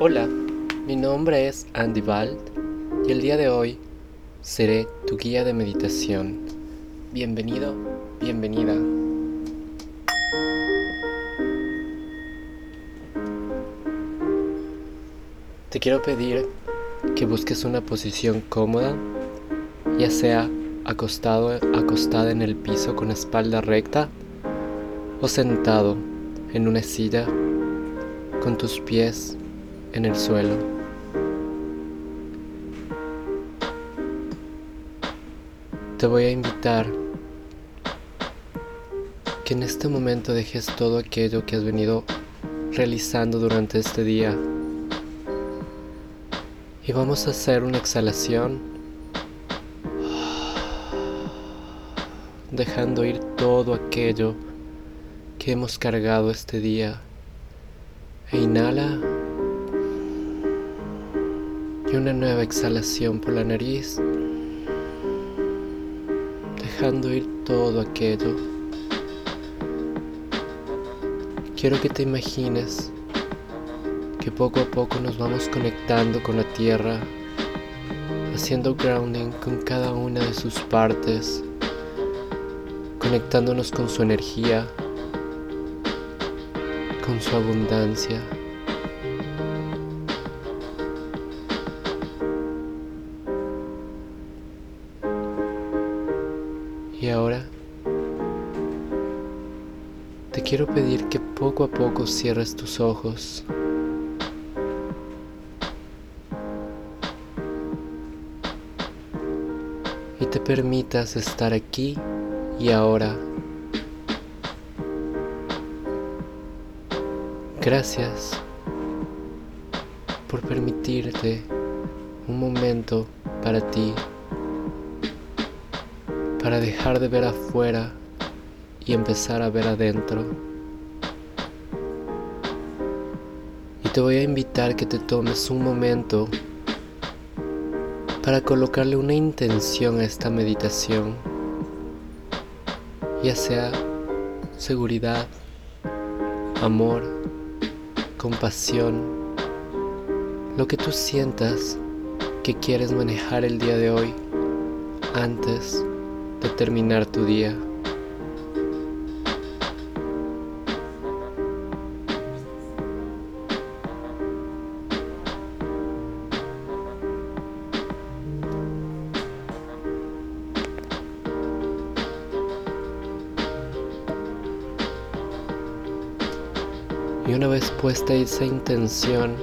Hola, mi nombre es Andy Bald y el día de hoy seré tu guía de meditación. Bienvenido, bienvenida. Te quiero pedir que busques una posición cómoda, ya sea acostado, acostada en el piso con espalda recta o sentado en una silla con tus pies en el suelo. Te voy a invitar que en este momento dejes todo aquello que has venido realizando durante este día. Y vamos a hacer una exhalación, dejando ir todo aquello que hemos cargado este día. E inhala. Y una nueva exhalación por la nariz, dejando ir todo aquello. Quiero que te imagines que poco a poco nos vamos conectando con la tierra, haciendo grounding con cada una de sus partes, conectándonos con su energía, con su abundancia. Quiero pedir que poco a poco cierres tus ojos. Y te permitas estar aquí y ahora. Gracias por permitirte un momento para ti para dejar de ver afuera y empezar a ver adentro. Y te voy a invitar que te tomes un momento para colocarle una intención a esta meditación, ya sea seguridad, amor, compasión, lo que tú sientas que quieres manejar el día de hoy antes de terminar tu día. Y una vez puesta esa intención,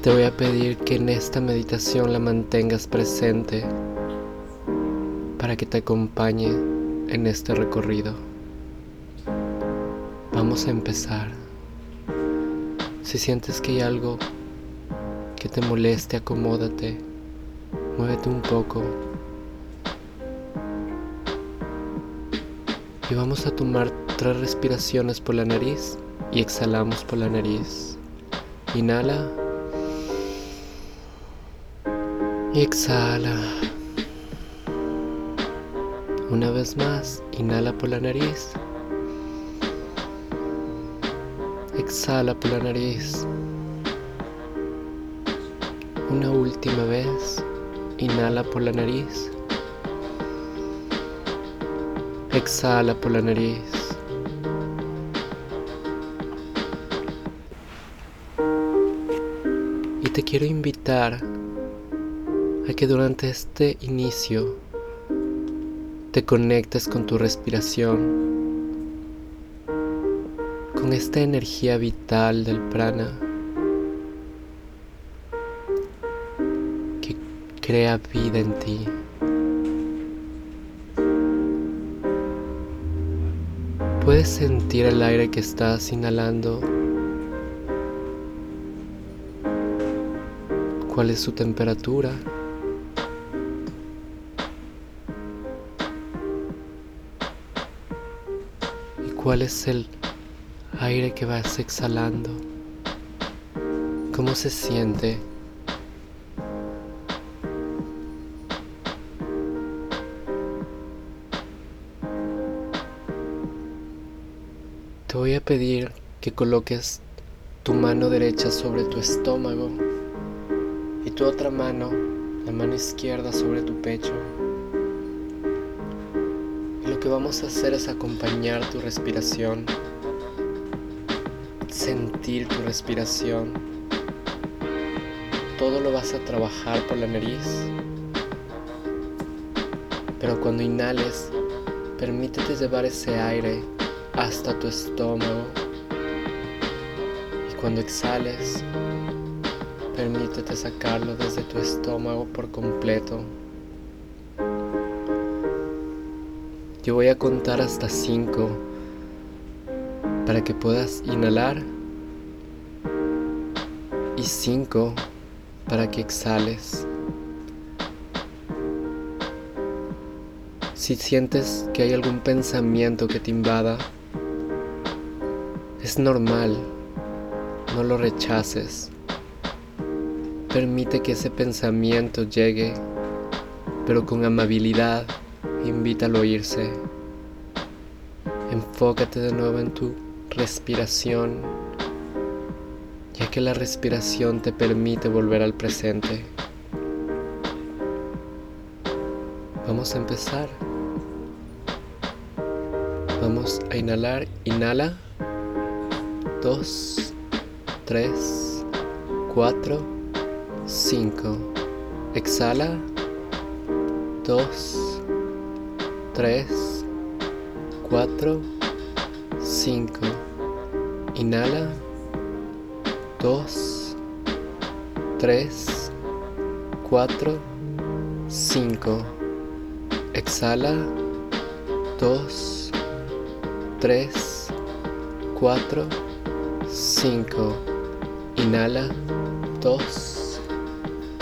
te voy a pedir que en esta meditación la mantengas presente para que te acompañe en este recorrido. Vamos a empezar. Si sientes que hay algo que te moleste, acomódate, muévete un poco. Y vamos a tomar tres respiraciones por la nariz y exhalamos por la nariz. Inhala. Y exhala. Una vez más, inhala por la nariz. Exhala por la nariz. Una última vez, inhala por la nariz. Exhala por la nariz. Te quiero invitar a que durante este inicio te conectes con tu respiración, con esta energía vital del prana que crea vida en ti. Puedes sentir el aire que estás inhalando. ¿Cuál es su temperatura? cuál es el aire que vas exhalando, cómo se siente. Te voy a pedir que coloques tu mano derecha sobre tu estómago tu otra mano, la mano izquierda sobre tu pecho. Lo que vamos a hacer es acompañar tu respiración, sentir tu respiración. Todo lo vas a trabajar por la nariz, pero cuando inhales, permítete llevar ese aire hasta tu estómago y cuando exhales, permítete sacarlo desde tu estómago por completo. Yo voy a contar hasta 5 para que puedas inhalar y 5 para que exhales. Si sientes que hay algún pensamiento que te invada, es normal, no lo rechaces. Permite que ese pensamiento llegue, pero con amabilidad invítalo a irse. Enfócate de nuevo en tu respiración, ya que la respiración te permite volver al presente. Vamos a empezar. Vamos a inhalar. Inhala. 2, 3, 4, 5. Exhala. 2, 3, 4, 5. Inhala. 2, 3, 4, 5. Exhala. 2, 3, 4, 5. Inhala. 2,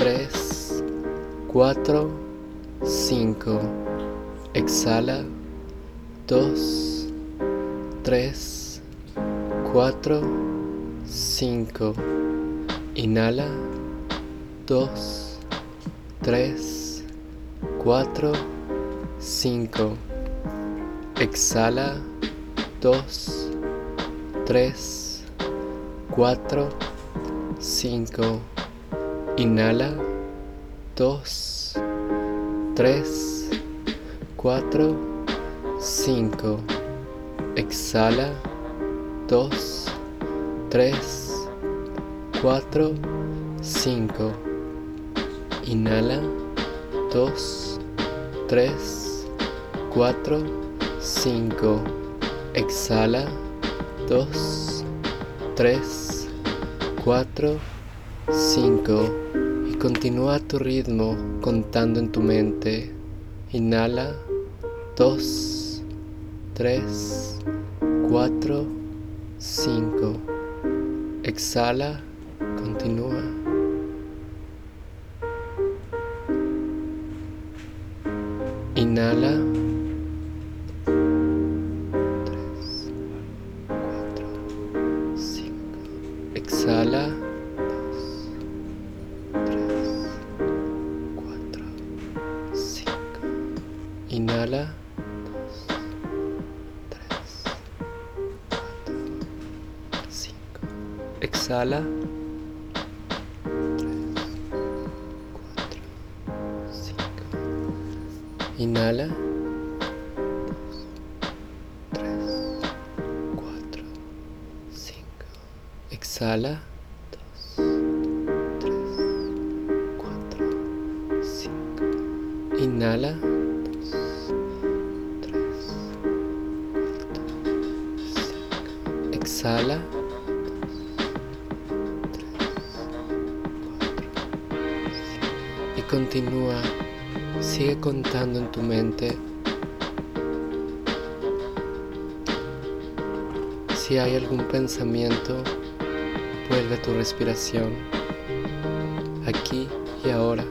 3, 4, 5. Exhala. 2, 3, 4, 5. Inhala. 2, 3, 4, 5. Exhala. 2, 3, 4, 5. Inhala. 2, 3, 4, 5. Exhala. 2, 3, 4, 5. Inhala. 2, 3, 4, 5. Exhala. 2, 3, 4, 5. Y continúa tu ritmo contando en tu mente. Inhala. 2, 3, 4, 5. Exhala. Continúa. Inhala. Exhala. 3, 4, 5. Inhala. 2, 3, 4, 5. Exhala. 2, 3, 4, 5. Inhala. 2, 3, 4, 5. Exhala. Continúa. Sigue contando en tu mente. Si hay algún pensamiento, vuelve a tu respiración, aquí y ahora.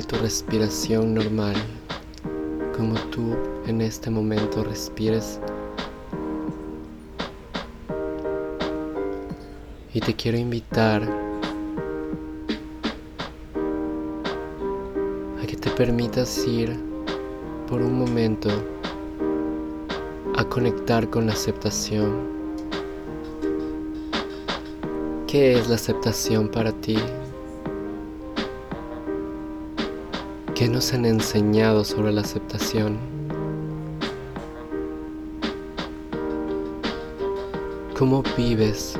Tu respiración normal, como tú en este momento respires. Y te quiero invitar a que te permitas ir por un momento a conectar con la aceptación. ¿Qué es la aceptación para ti? ¿Qué nos han enseñado sobre la aceptación? ¿Cómo vives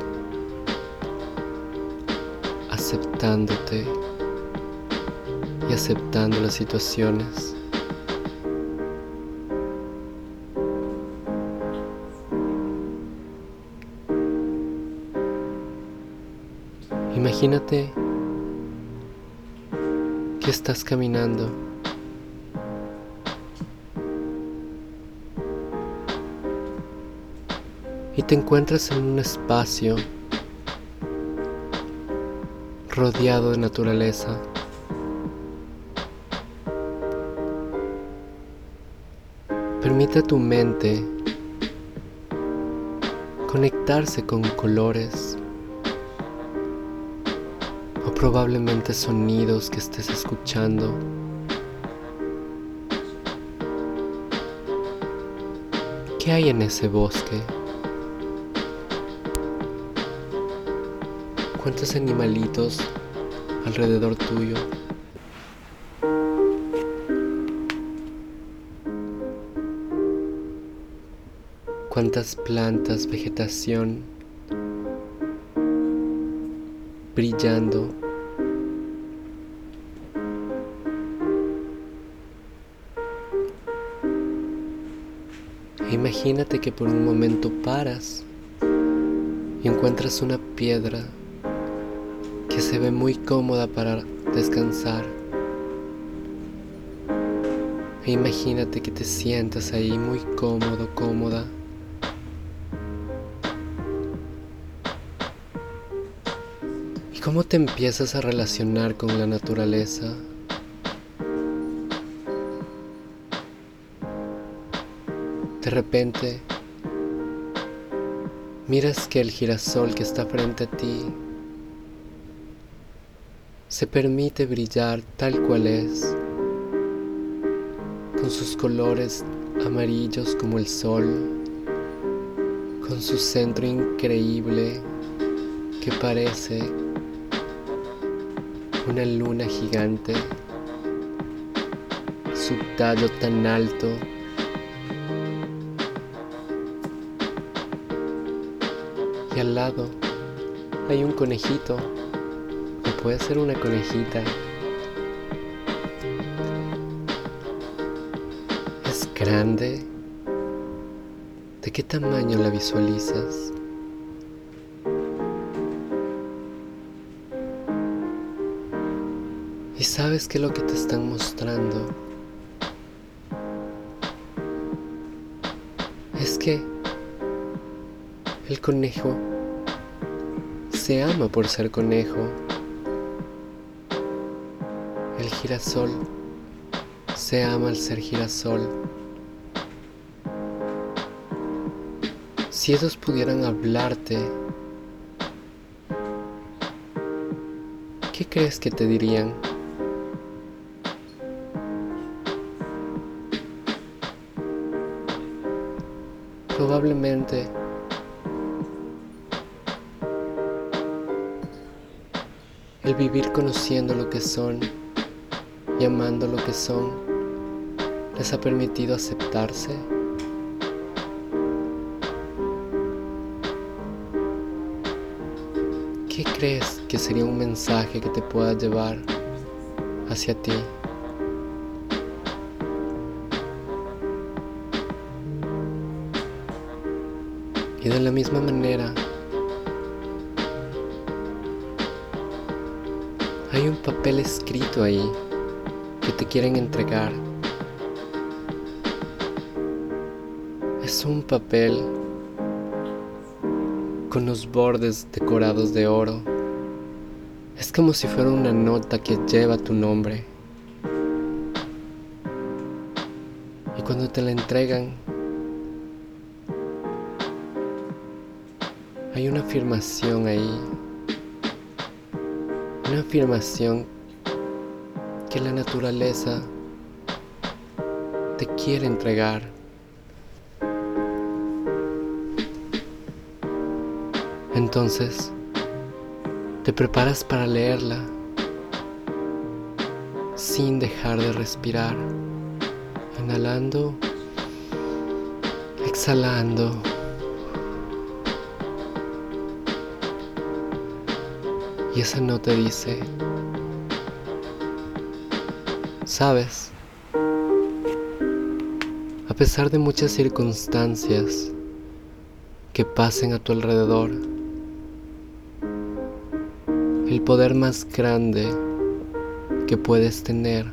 aceptándote y aceptando las situaciones? Imagínate que estás caminando. Y te encuentras en un espacio rodeado de naturaleza. Permite a tu mente conectarse con colores probablemente sonidos que estés escuchando. ¿Qué hay en ese bosque? ¿Cuántos animalitos alrededor tuyo? ¿Cuántas plantas, vegetación brillando Imagínate que por un momento paras y encuentras una piedra que se ve muy cómoda para descansar. E imagínate que te sientas ahí muy cómodo, cómoda. ¿Y cómo te empiezas a relacionar con la naturaleza? Repente, miras que el girasol que está frente a ti se permite brillar tal cual es, con sus colores amarillos como el sol, con su centro increíble que parece una luna gigante, su tallo tan alto y al lado hay un conejito, o puede ser una conejita. Es grande. ¿De qué tamaño la visualizas? ¿Y sabes qué es lo que te están mostrando? Es que el conejo se ama por ser conejo. El girasol se ama al ser girasol. Si ellos pudieran hablarte, ¿qué crees que te dirían? Probablemente El vivir conociendo lo que son y amando lo que son les ha permitido aceptarse. ¿Qué crees que sería un mensaje que te pueda llevar hacia ti? Y de la misma manera, Hay un papel escrito ahí que te quieren entregar. Es un papel con los bordes decorados de oro Es como si fuera una nota que lleva tu nombre. Y cuando te la entregan, hay una afirmación ahí. Una afirmación que la naturaleza te quiere entregar. Entonces, te preparas para leerla sin dejar de respirar, inhalando, exhalando. Y esa nota dice, sabes, a pesar de muchas circunstancias que pasen a tu alrededor, el poder más grande que puedes tener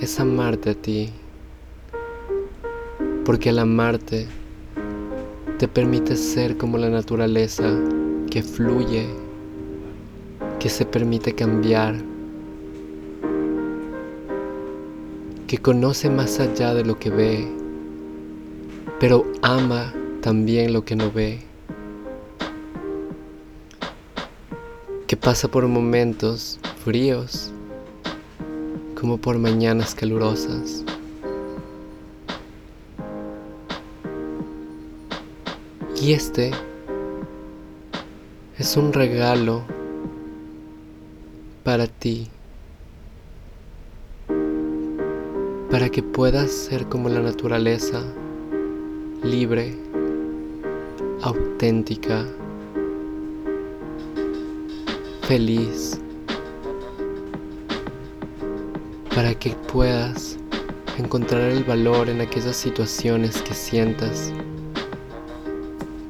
es amarte a ti. Porque al amarte te permite ser como la naturaleza que fluye, que se permite cambiar, que conoce más allá de lo que ve, pero ama también lo que no ve. que pasa por momentos fríos como por mañanas calurosas. Y este es un regalo para ti, para que puedas ser como la naturaleza, libre, auténtica, feliz para que puedas encontrar el valor en aquellas situaciones que sientas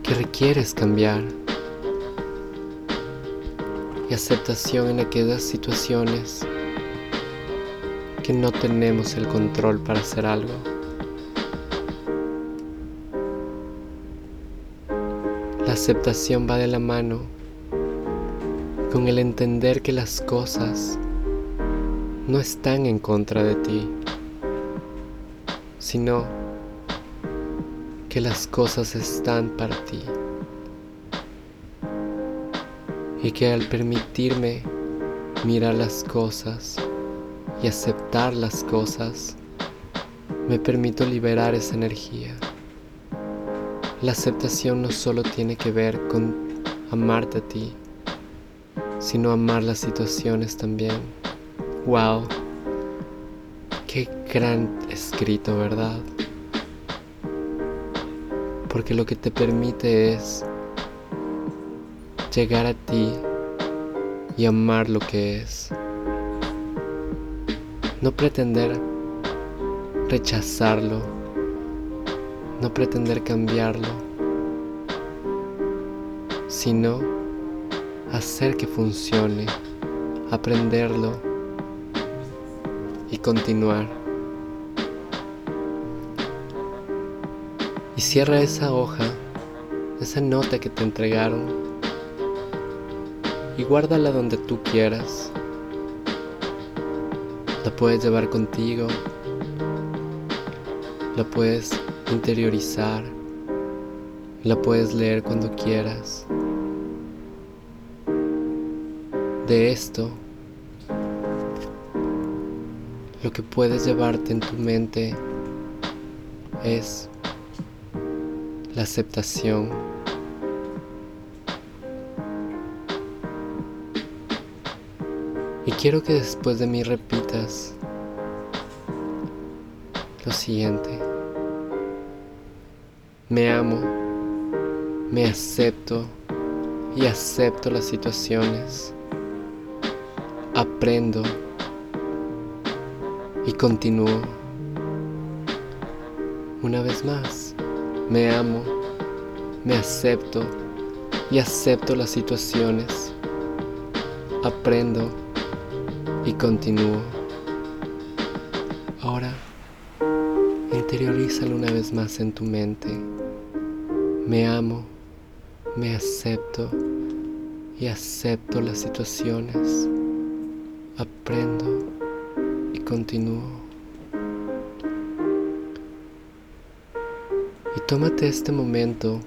que requieres cambiar y aceptación en aquellas situaciones que no tenemos el control para hacer algo. La aceptación va de la mano con el entender que las cosas no están en contra de ti, sino que las cosas están para ti. Y que al permitirme mirar las cosas y aceptar las cosas, me permito liberar esa energía. La aceptación no solo tiene que ver con amarte a ti, sino amar las situaciones también. ¡Wow! Qué gran escrito, ¿verdad? Porque lo que te permite es llegar a ti y amar lo que es. No pretender rechazarlo, no pretender cambiarlo, sino hacer que funcione, aprenderlo y continuar. Y cierra esa hoja, esa nota que te entregaron y guárdala donde tú quieras. La puedes llevar contigo, la puedes interiorizar, la puedes leer cuando quieras de esto, lo que puedes llevarte en tu mente es la aceptación. Y quiero que después de mí repitas lo siguiente. Me amo, me acepto y acepto las situaciones aprendo y continúo. Una vez más, me amo, me acepto y acepto las situaciones. Aprendo y continúo. Ahora, interiorízalo una vez más en tu mente. Me amo, me acepto y acepto las situaciones, aprendo y continúo. Y tómate este momento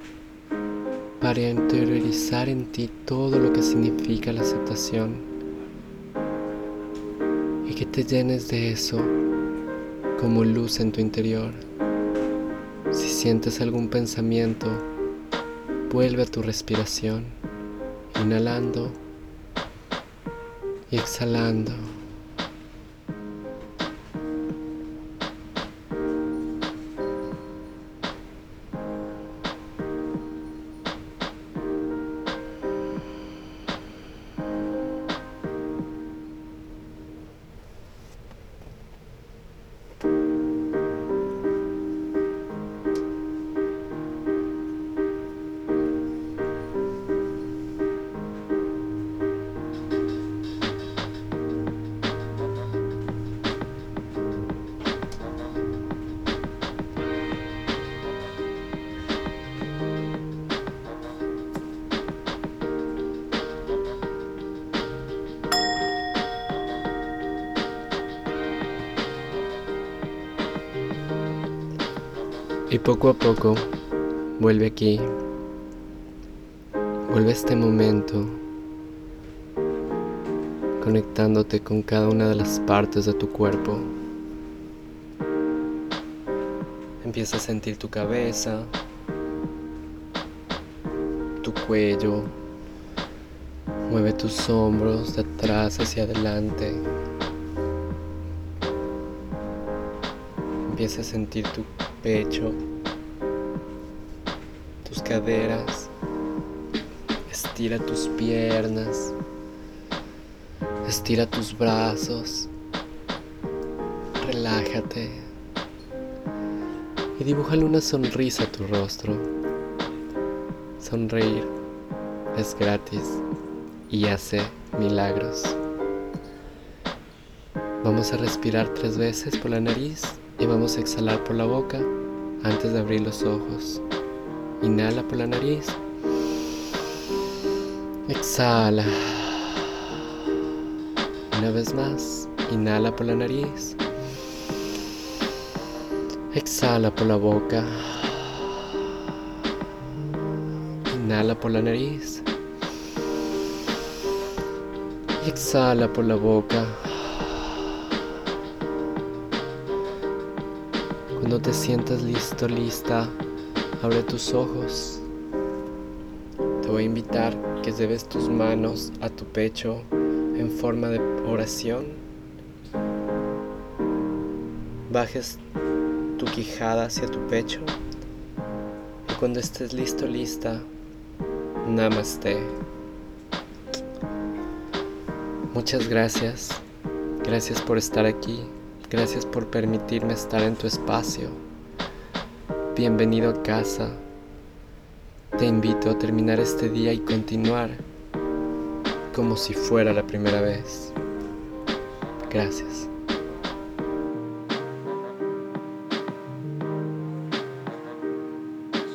para interiorizar en ti todo lo que significa la aceptación que te llenes de eso como luz en tu interior. Si sientes algún pensamiento, vuelve a tu respiración, inhalando y exhalando. Y poco a poco vuelve aquí, vuelve a este momento, conectándote con cada una de las partes de tu cuerpo. Empieza a sentir tu cabeza, tu cuello, mueve tus hombros de atrás hacia adelante. Empieza a sentir tu pecho, tus caderas, estira tus piernas, estira tus brazos, relájate y dibújale una sonrisa a tu rostro. Sonreír es gratis y hace milagros. Vamos a respirar tres veces por la nariz y vamos a exhalar por la boca antes de abrir los ojos. Inhala por la nariz. Exhala. Una vez más. Inhala por la nariz. Exhala por la boca. Inhala por la nariz. exhala por la boca. Te sientas listo, lista, abre tus ojos. Te voy a invitar que lleves tus manos a tu pecho en forma de oración. Bajes tu quijada hacia tu pecho. Y cuando estés listo, lista, namaste. Muchas gracias. Gracias por estar aquí. Gracias por permitirme estar en tu espacio. Bienvenido a casa. Te invito a terminar este día y continuar como si fuera la primera vez. Gracias.